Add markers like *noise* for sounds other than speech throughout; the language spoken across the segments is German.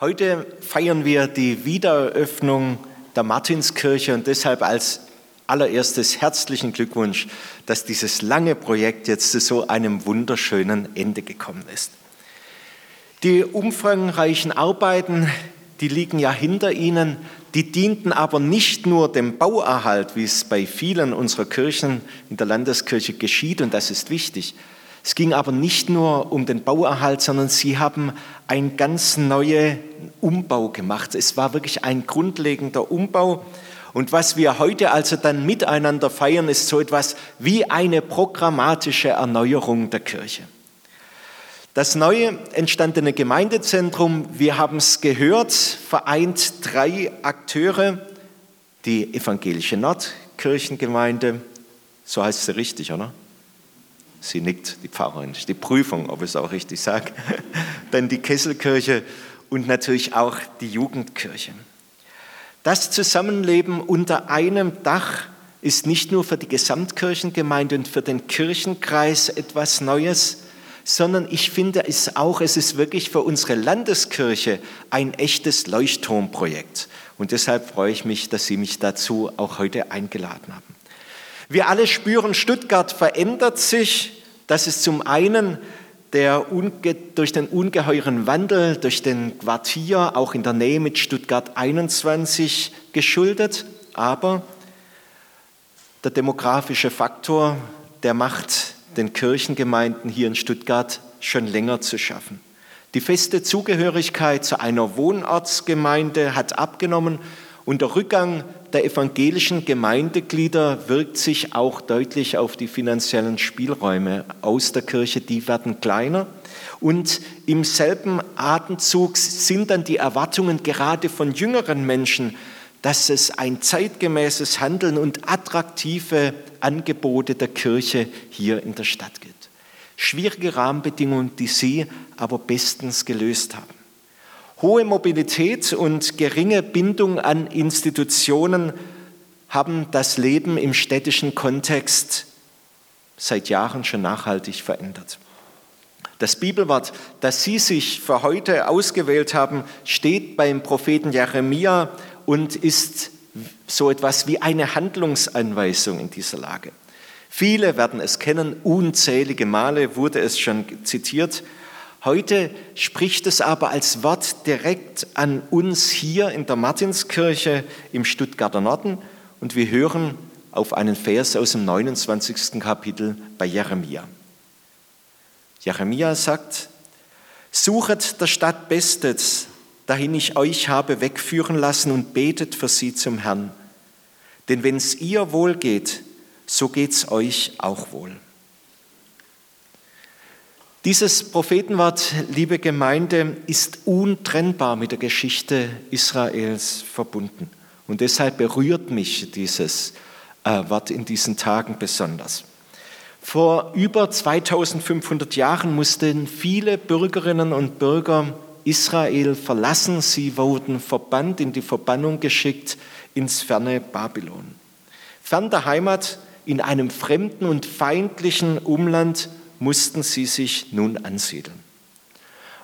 Heute feiern wir die Wiedereröffnung der Martinskirche und deshalb als allererstes herzlichen Glückwunsch, dass dieses lange Projekt jetzt zu so einem wunderschönen Ende gekommen ist. Die umfangreichen Arbeiten, die liegen ja hinter Ihnen, die dienten aber nicht nur dem Bauerhalt, wie es bei vielen unserer Kirchen in der Landeskirche geschieht, und das ist wichtig, es ging aber nicht nur um den Bauerhalt, sondern sie haben einen ganz neuen Umbau gemacht. Es war wirklich ein grundlegender Umbau. Und was wir heute also dann miteinander feiern, ist so etwas wie eine programmatische Erneuerung der Kirche. Das neue entstandene Gemeindezentrum, wir haben es gehört, vereint drei Akteure, die evangelische Nordkirchengemeinde, so heißt sie richtig, oder? Sie nickt, die Pfarrerin. Die Prüfung, ob ich es auch richtig sage. *laughs* Dann die Kesselkirche und natürlich auch die Jugendkirche. Das Zusammenleben unter einem Dach ist nicht nur für die Gesamtkirchengemeinde und für den Kirchenkreis etwas Neues, sondern ich finde es auch, es ist wirklich für unsere Landeskirche ein echtes Leuchtturmprojekt. Und deshalb freue ich mich, dass Sie mich dazu auch heute eingeladen haben. Wir alle spüren, Stuttgart verändert sich. Das ist zum einen der, durch den ungeheuren Wandel, durch den Quartier, auch in der Nähe mit Stuttgart 21 geschuldet. Aber der demografische Faktor, der macht den Kirchengemeinden hier in Stuttgart schon länger zu schaffen. Die feste Zugehörigkeit zu einer Wohnortsgemeinde hat abgenommen und der Rückgang der evangelischen Gemeindeglieder wirkt sich auch deutlich auf die finanziellen Spielräume aus der Kirche. Die werden kleiner. Und im selben Atemzug sind dann die Erwartungen gerade von jüngeren Menschen, dass es ein zeitgemäßes Handeln und attraktive Angebote der Kirche hier in der Stadt gibt. Schwierige Rahmenbedingungen, die Sie aber bestens gelöst haben. Hohe Mobilität und geringe Bindung an Institutionen haben das Leben im städtischen Kontext seit Jahren schon nachhaltig verändert. Das Bibelwort, das Sie sich für heute ausgewählt haben, steht beim Propheten Jeremia und ist so etwas wie eine Handlungsanweisung in dieser Lage. Viele werden es kennen, unzählige Male wurde es schon zitiert. Heute spricht es aber als Wort direkt an uns hier in der Martinskirche im Stuttgarter Norden und wir hören auf einen Vers aus dem 29. Kapitel bei Jeremia. Jeremia sagt, Suchet der Stadt Bestes, dahin ich euch habe wegführen lassen und betet für sie zum Herrn. Denn wenn es ihr wohl geht, so geht es euch auch wohl. Dieses Prophetenwort, liebe Gemeinde, ist untrennbar mit der Geschichte Israels verbunden. Und deshalb berührt mich dieses äh, Wort in diesen Tagen besonders. Vor über 2500 Jahren mussten viele Bürgerinnen und Bürger Israel verlassen. Sie wurden verbannt, in die Verbannung geschickt ins ferne Babylon. Fern der Heimat, in einem fremden und feindlichen Umland, mussten sie sich nun ansiedeln.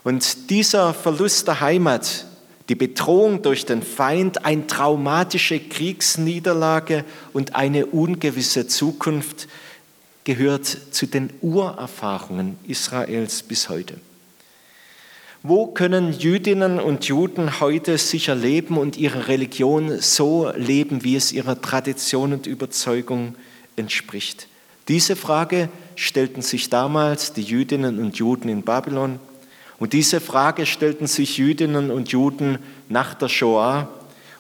Und dieser Verlust der Heimat, die Bedrohung durch den Feind, eine traumatische Kriegsniederlage und eine ungewisse Zukunft gehört zu den Urerfahrungen Israels bis heute. Wo können Jüdinnen und Juden heute sicher leben und ihre Religion so leben, wie es ihrer Tradition und Überzeugung entspricht? Diese Frage stellten sich damals die Jüdinnen und Juden in Babylon. Und diese Frage stellten sich Jüdinnen und Juden nach der Shoah.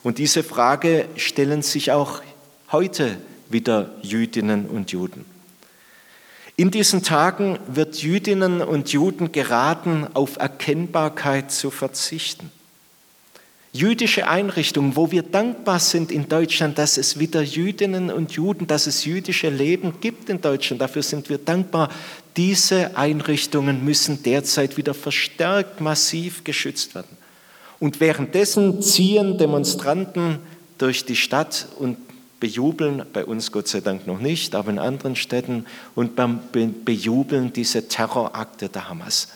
Und diese Frage stellen sich auch heute wieder Jüdinnen und Juden. In diesen Tagen wird Jüdinnen und Juden geraten, auf Erkennbarkeit zu verzichten jüdische Einrichtungen, wo wir dankbar sind in Deutschland, dass es wieder Jüdinnen und Juden, dass es jüdische Leben gibt in Deutschland. Dafür sind wir dankbar. Diese Einrichtungen müssen derzeit wieder verstärkt massiv geschützt werden. Und währenddessen ziehen Demonstranten durch die Stadt und bejubeln, bei uns Gott sei Dank noch nicht, aber in anderen Städten, und bejubeln diese Terrorakte der Hamas.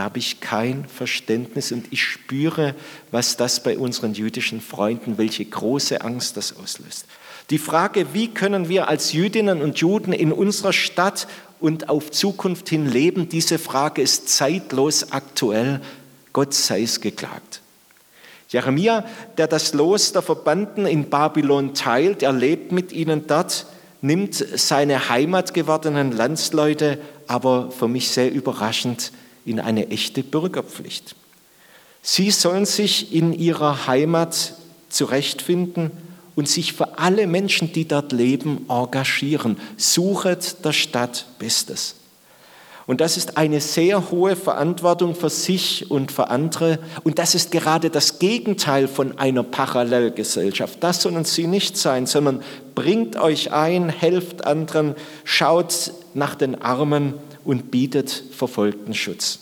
Da habe ich kein Verständnis und ich spüre, was das bei unseren jüdischen Freunden, welche große Angst das auslöst. Die Frage, wie können wir als Jüdinnen und Juden in unserer Stadt und auf Zukunft hin leben, diese Frage ist zeitlos aktuell. Gott sei es geklagt. Jeremia, der das Los der Verbannten in Babylon teilt, er lebt mit ihnen dort, nimmt seine heimatgewordenen Landsleute, aber für mich sehr überraschend, in eine echte Bürgerpflicht. Sie sollen sich in ihrer Heimat zurechtfinden und sich für alle Menschen, die dort leben, engagieren. Suchet der Stadt Bestes. Und das ist eine sehr hohe Verantwortung für sich und für andere. Und das ist gerade das Gegenteil von einer Parallelgesellschaft. Das sollen sie nicht sein, sondern bringt euch ein, helft anderen, schaut nach den Armen und bietet Verfolgten Schutz.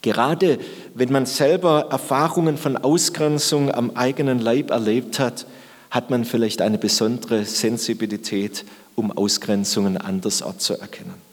Gerade wenn man selber Erfahrungen von Ausgrenzung am eigenen Leib erlebt hat, hat man vielleicht eine besondere Sensibilität, um Ausgrenzungen andersort zu erkennen.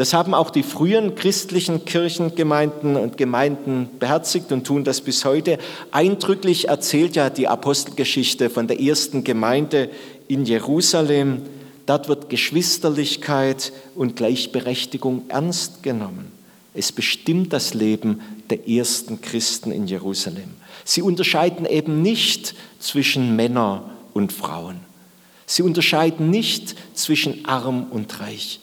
Das haben auch die frühen christlichen Kirchengemeinden und Gemeinden beherzigt und tun das bis heute. Eindrücklich erzählt ja die Apostelgeschichte von der ersten Gemeinde in Jerusalem. Dort wird Geschwisterlichkeit und Gleichberechtigung ernst genommen. Es bestimmt das Leben der ersten Christen in Jerusalem. Sie unterscheiden eben nicht zwischen Männern und Frauen. Sie unterscheiden nicht zwischen arm und reich.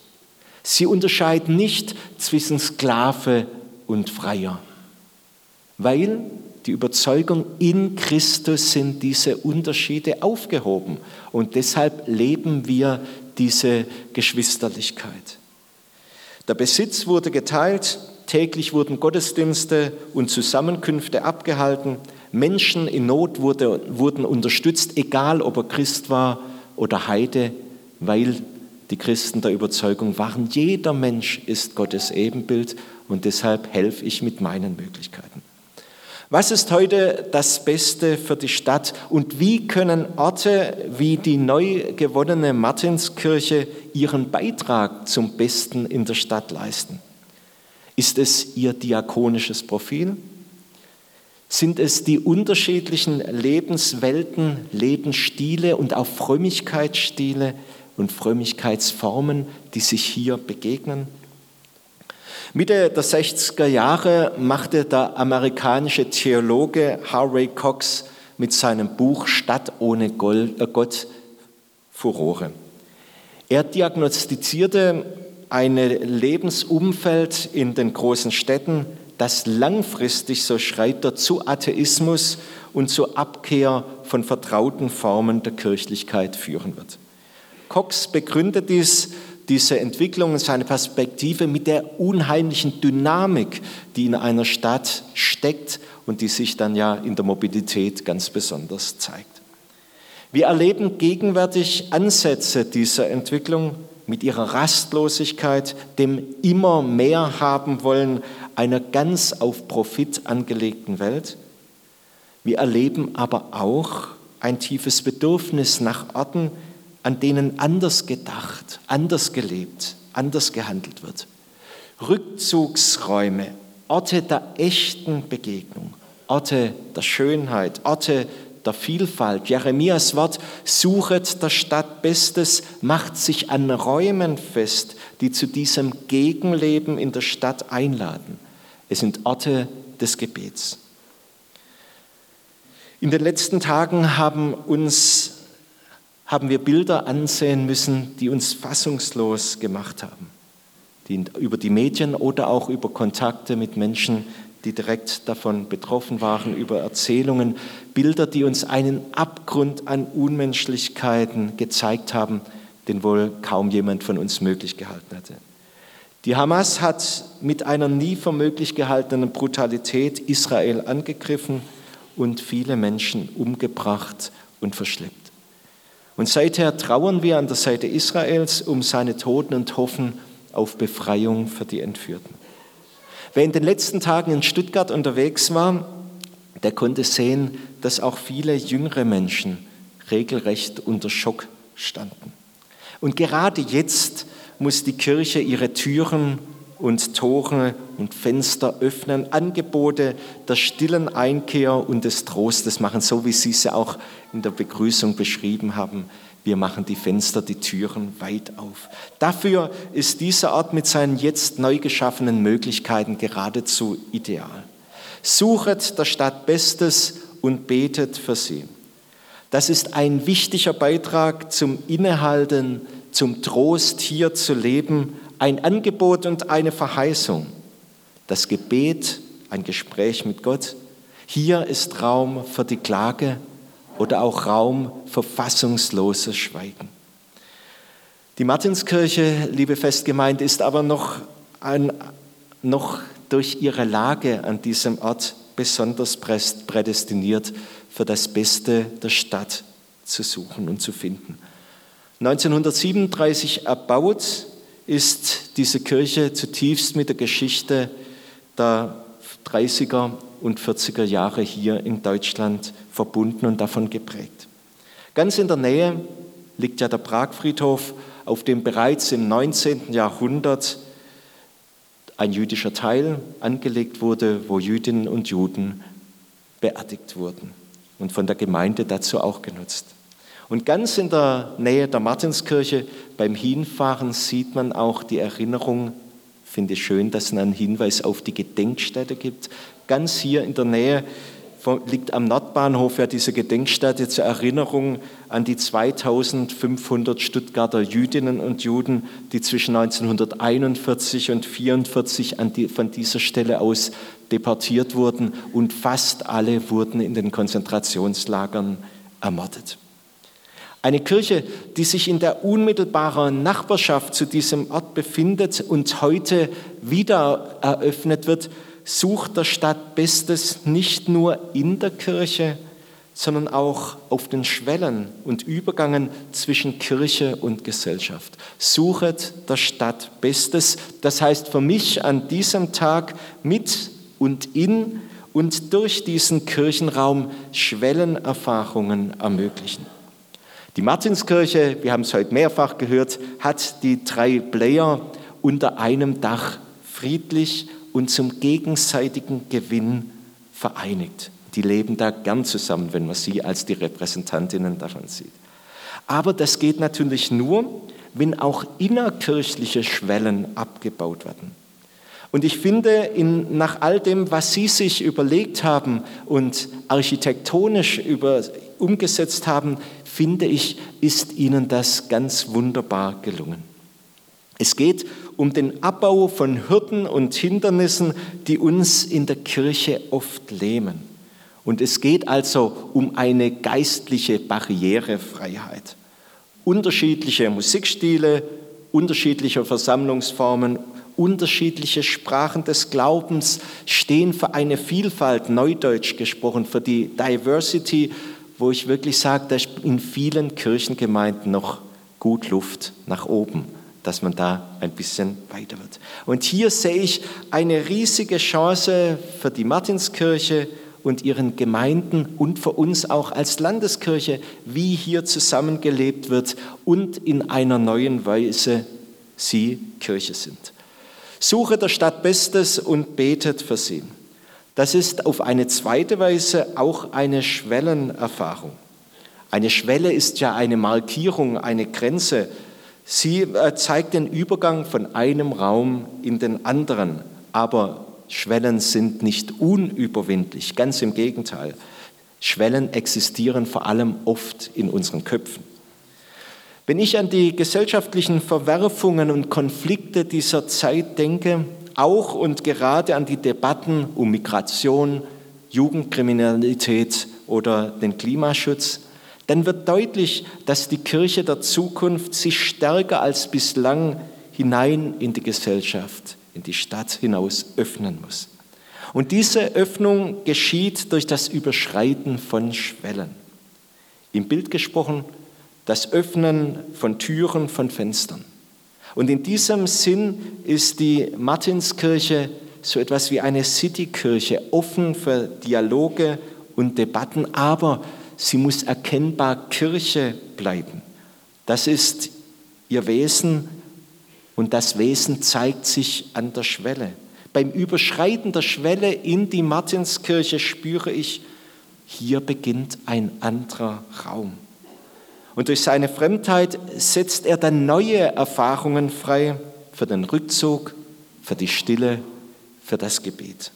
Sie unterscheiden nicht zwischen Sklave und Freier, weil die Überzeugung in Christus sind diese Unterschiede aufgehoben und deshalb leben wir diese Geschwisterlichkeit. Der Besitz wurde geteilt, täglich wurden Gottesdienste und Zusammenkünfte abgehalten, Menschen in Not wurde, wurden unterstützt, egal ob er Christ war oder Heide, weil die Christen der Überzeugung waren, jeder Mensch ist Gottes Ebenbild und deshalb helfe ich mit meinen Möglichkeiten. Was ist heute das Beste für die Stadt und wie können Orte wie die neu gewonnene Martinskirche ihren Beitrag zum Besten in der Stadt leisten? Ist es ihr diakonisches Profil? Sind es die unterschiedlichen Lebenswelten, Lebensstile und auch Frömmigkeitsstile, und Frömmigkeitsformen, die sich hier begegnen. Mitte der 60er Jahre machte der amerikanische Theologe Harvey Cox mit seinem Buch Stadt ohne äh, Gott Furore. Er diagnostizierte ein Lebensumfeld in den großen Städten, das langfristig, so schreibt er, zu Atheismus und zur Abkehr von vertrauten Formen der Kirchlichkeit führen wird. Cox begründet dies, diese Entwicklung und seine Perspektive mit der unheimlichen Dynamik, die in einer Stadt steckt und die sich dann ja in der Mobilität ganz besonders zeigt. Wir erleben gegenwärtig Ansätze dieser Entwicklung mit ihrer Rastlosigkeit, dem immer mehr haben wollen einer ganz auf Profit angelegten Welt. Wir erleben aber auch ein tiefes Bedürfnis nach Orten, an denen anders gedacht, anders gelebt, anders gehandelt wird. Rückzugsräume, Orte der echten Begegnung, Orte der Schönheit, Orte der Vielfalt. Jeremias Wort, suchet der Stadt Bestes, macht sich an Räumen fest, die zu diesem Gegenleben in der Stadt einladen. Es sind Orte des Gebets. In den letzten Tagen haben uns haben wir Bilder ansehen müssen, die uns fassungslos gemacht haben, die über die Medien oder auch über Kontakte mit Menschen, die direkt davon betroffen waren, über Erzählungen, Bilder, die uns einen Abgrund an Unmenschlichkeiten gezeigt haben, den wohl kaum jemand von uns möglich gehalten hätte. Die Hamas hat mit einer nie für möglich gehaltenen Brutalität Israel angegriffen und viele Menschen umgebracht und verschleppt. Und seither trauern wir an der Seite Israels um seine Toten und hoffen auf Befreiung für die Entführten. Wer in den letzten Tagen in Stuttgart unterwegs war, der konnte sehen, dass auch viele jüngere Menschen regelrecht unter Schock standen. Und gerade jetzt muss die Kirche ihre Türen und Tore und Fenster öffnen, Angebote der stillen Einkehr und des Trostes machen, so wie Sie sie auch in der Begrüßung beschrieben haben. Wir machen die Fenster, die Türen weit auf. Dafür ist dieser Ort mit seinen jetzt neu geschaffenen Möglichkeiten geradezu ideal. Suchet der Stadt Bestes und betet für sie. Das ist ein wichtiger Beitrag zum Innehalten, zum Trost hier zu leben, ein Angebot und eine Verheißung. Das Gebet, ein Gespräch mit Gott. Hier ist Raum für die Klage oder auch Raum für fassungsloses Schweigen. Die Martinskirche, liebe Festgemeinde, ist aber noch, ein, noch durch ihre Lage an diesem Ort besonders prädestiniert für das Beste der Stadt zu suchen und zu finden. 1937 erbaut ist diese Kirche zutiefst mit der Geschichte der 30er und 40er Jahre hier in Deutschland verbunden und davon geprägt. Ganz in der Nähe liegt ja der Pragfriedhof, auf dem bereits im 19. Jahrhundert ein jüdischer Teil angelegt wurde, wo Jüdinnen und Juden beerdigt wurden und von der Gemeinde dazu auch genutzt. Und ganz in der Nähe der Martinskirche beim Hinfahren sieht man auch die Erinnerung, finde ich schön, dass es einen Hinweis auf die Gedenkstätte gibt. Ganz hier in der Nähe liegt am Nordbahnhof ja diese Gedenkstätte zur Erinnerung an die 2500 Stuttgarter Jüdinnen und Juden, die zwischen 1941 und 1944 die, von dieser Stelle aus deportiert wurden und fast alle wurden in den Konzentrationslagern ermordet. Eine Kirche, die sich in der unmittelbaren Nachbarschaft zu diesem Ort befindet und heute wieder eröffnet wird, sucht der Stadt Bestes nicht nur in der Kirche, sondern auch auf den Schwellen und Übergangen zwischen Kirche und Gesellschaft. Suchet der Stadt Bestes, das heißt für mich an diesem Tag mit und in und durch diesen Kirchenraum Schwellenerfahrungen ermöglichen. Die Martinskirche, wir haben es heute mehrfach gehört, hat die drei Player unter einem Dach friedlich und zum gegenseitigen Gewinn vereinigt. Die leben da gern zusammen, wenn man sie als die Repräsentantinnen davon sieht. Aber das geht natürlich nur, wenn auch innerkirchliche Schwellen abgebaut werden. Und ich finde, in, nach all dem, was Sie sich überlegt haben und architektonisch über, umgesetzt haben, finde ich, ist Ihnen das ganz wunderbar gelungen. Es geht um den Abbau von Hürden und Hindernissen, die uns in der Kirche oft lähmen. Und es geht also um eine geistliche Barrierefreiheit. Unterschiedliche Musikstile, unterschiedliche Versammlungsformen, unterschiedliche Sprachen des Glaubens stehen für eine Vielfalt, neudeutsch gesprochen, für die Diversity, wo ich wirklich sage, da ist in vielen Kirchengemeinden noch gut Luft nach oben dass man da ein bisschen weiter wird. Und hier sehe ich eine riesige Chance für die Martinskirche und ihren Gemeinden und für uns auch als Landeskirche, wie hier zusammengelebt wird und in einer neuen Weise sie Kirche sind. Suche der Stadt Bestes und betet für sie. Das ist auf eine zweite Weise auch eine Schwellenerfahrung. Eine Schwelle ist ja eine Markierung, eine Grenze, Sie äh, zeigt den Übergang von einem Raum in den anderen, aber Schwellen sind nicht unüberwindlich, ganz im Gegenteil. Schwellen existieren vor allem oft in unseren Köpfen. Wenn ich an die gesellschaftlichen Verwerfungen und Konflikte dieser Zeit denke, auch und gerade an die Debatten um Migration, Jugendkriminalität oder den Klimaschutz, dann wird deutlich, dass die Kirche der Zukunft sich stärker als bislang hinein in die Gesellschaft, in die Stadt hinaus öffnen muss. Und diese Öffnung geschieht durch das Überschreiten von Schwellen. Im Bild gesprochen, das Öffnen von Türen, von Fenstern. Und in diesem Sinn ist die Martinskirche so etwas wie eine Citykirche, offen für Dialoge und Debatten, aber sie muss erkennbar Kirche bleiben. Das ist ihr Wesen Und das Wesen zeigt sich an der Schwelle. Beim Überschreiten der Schwelle in die Martinskirche spüre ich, hier beginnt ein anderer Raum. Und durch seine Fremdheit setzt er dann neue Erfahrungen frei für den Rückzug, für die Stille, für das Gebet.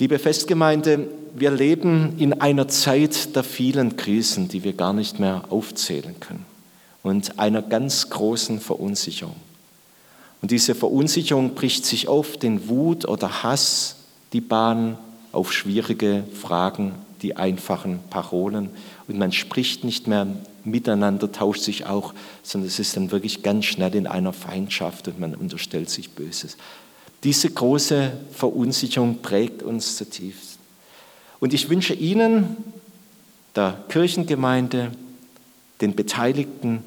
Liebe Festgemeinde, wir leben in einer Zeit der vielen Krisen, die wir gar nicht mehr aufzählen können und einer ganz großen Verunsicherung. Und diese Verunsicherung bricht sich oft in Wut oder Hass die Bahn auf schwierige Fragen, die einfachen Parolen. Und man spricht nicht mehr miteinander, tauscht sich auch, sondern es ist dann wirklich ganz schnell in einer Feindschaft und man unterstellt sich Böses. Diese große Verunsicherung prägt uns zutiefst. Und ich wünsche Ihnen, der Kirchengemeinde, den Beteiligten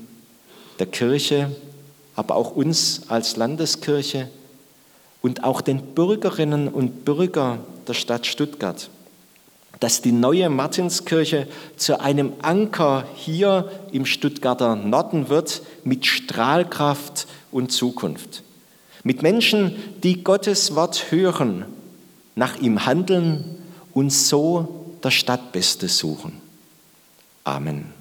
der Kirche, aber auch uns als Landeskirche und auch den Bürgerinnen und Bürgern der Stadt Stuttgart, dass die neue Martinskirche zu einem Anker hier im Stuttgarter Norden wird mit Strahlkraft und Zukunft. Mit Menschen, die Gottes Wort hören, nach ihm handeln und so das Stadtbeste suchen. Amen.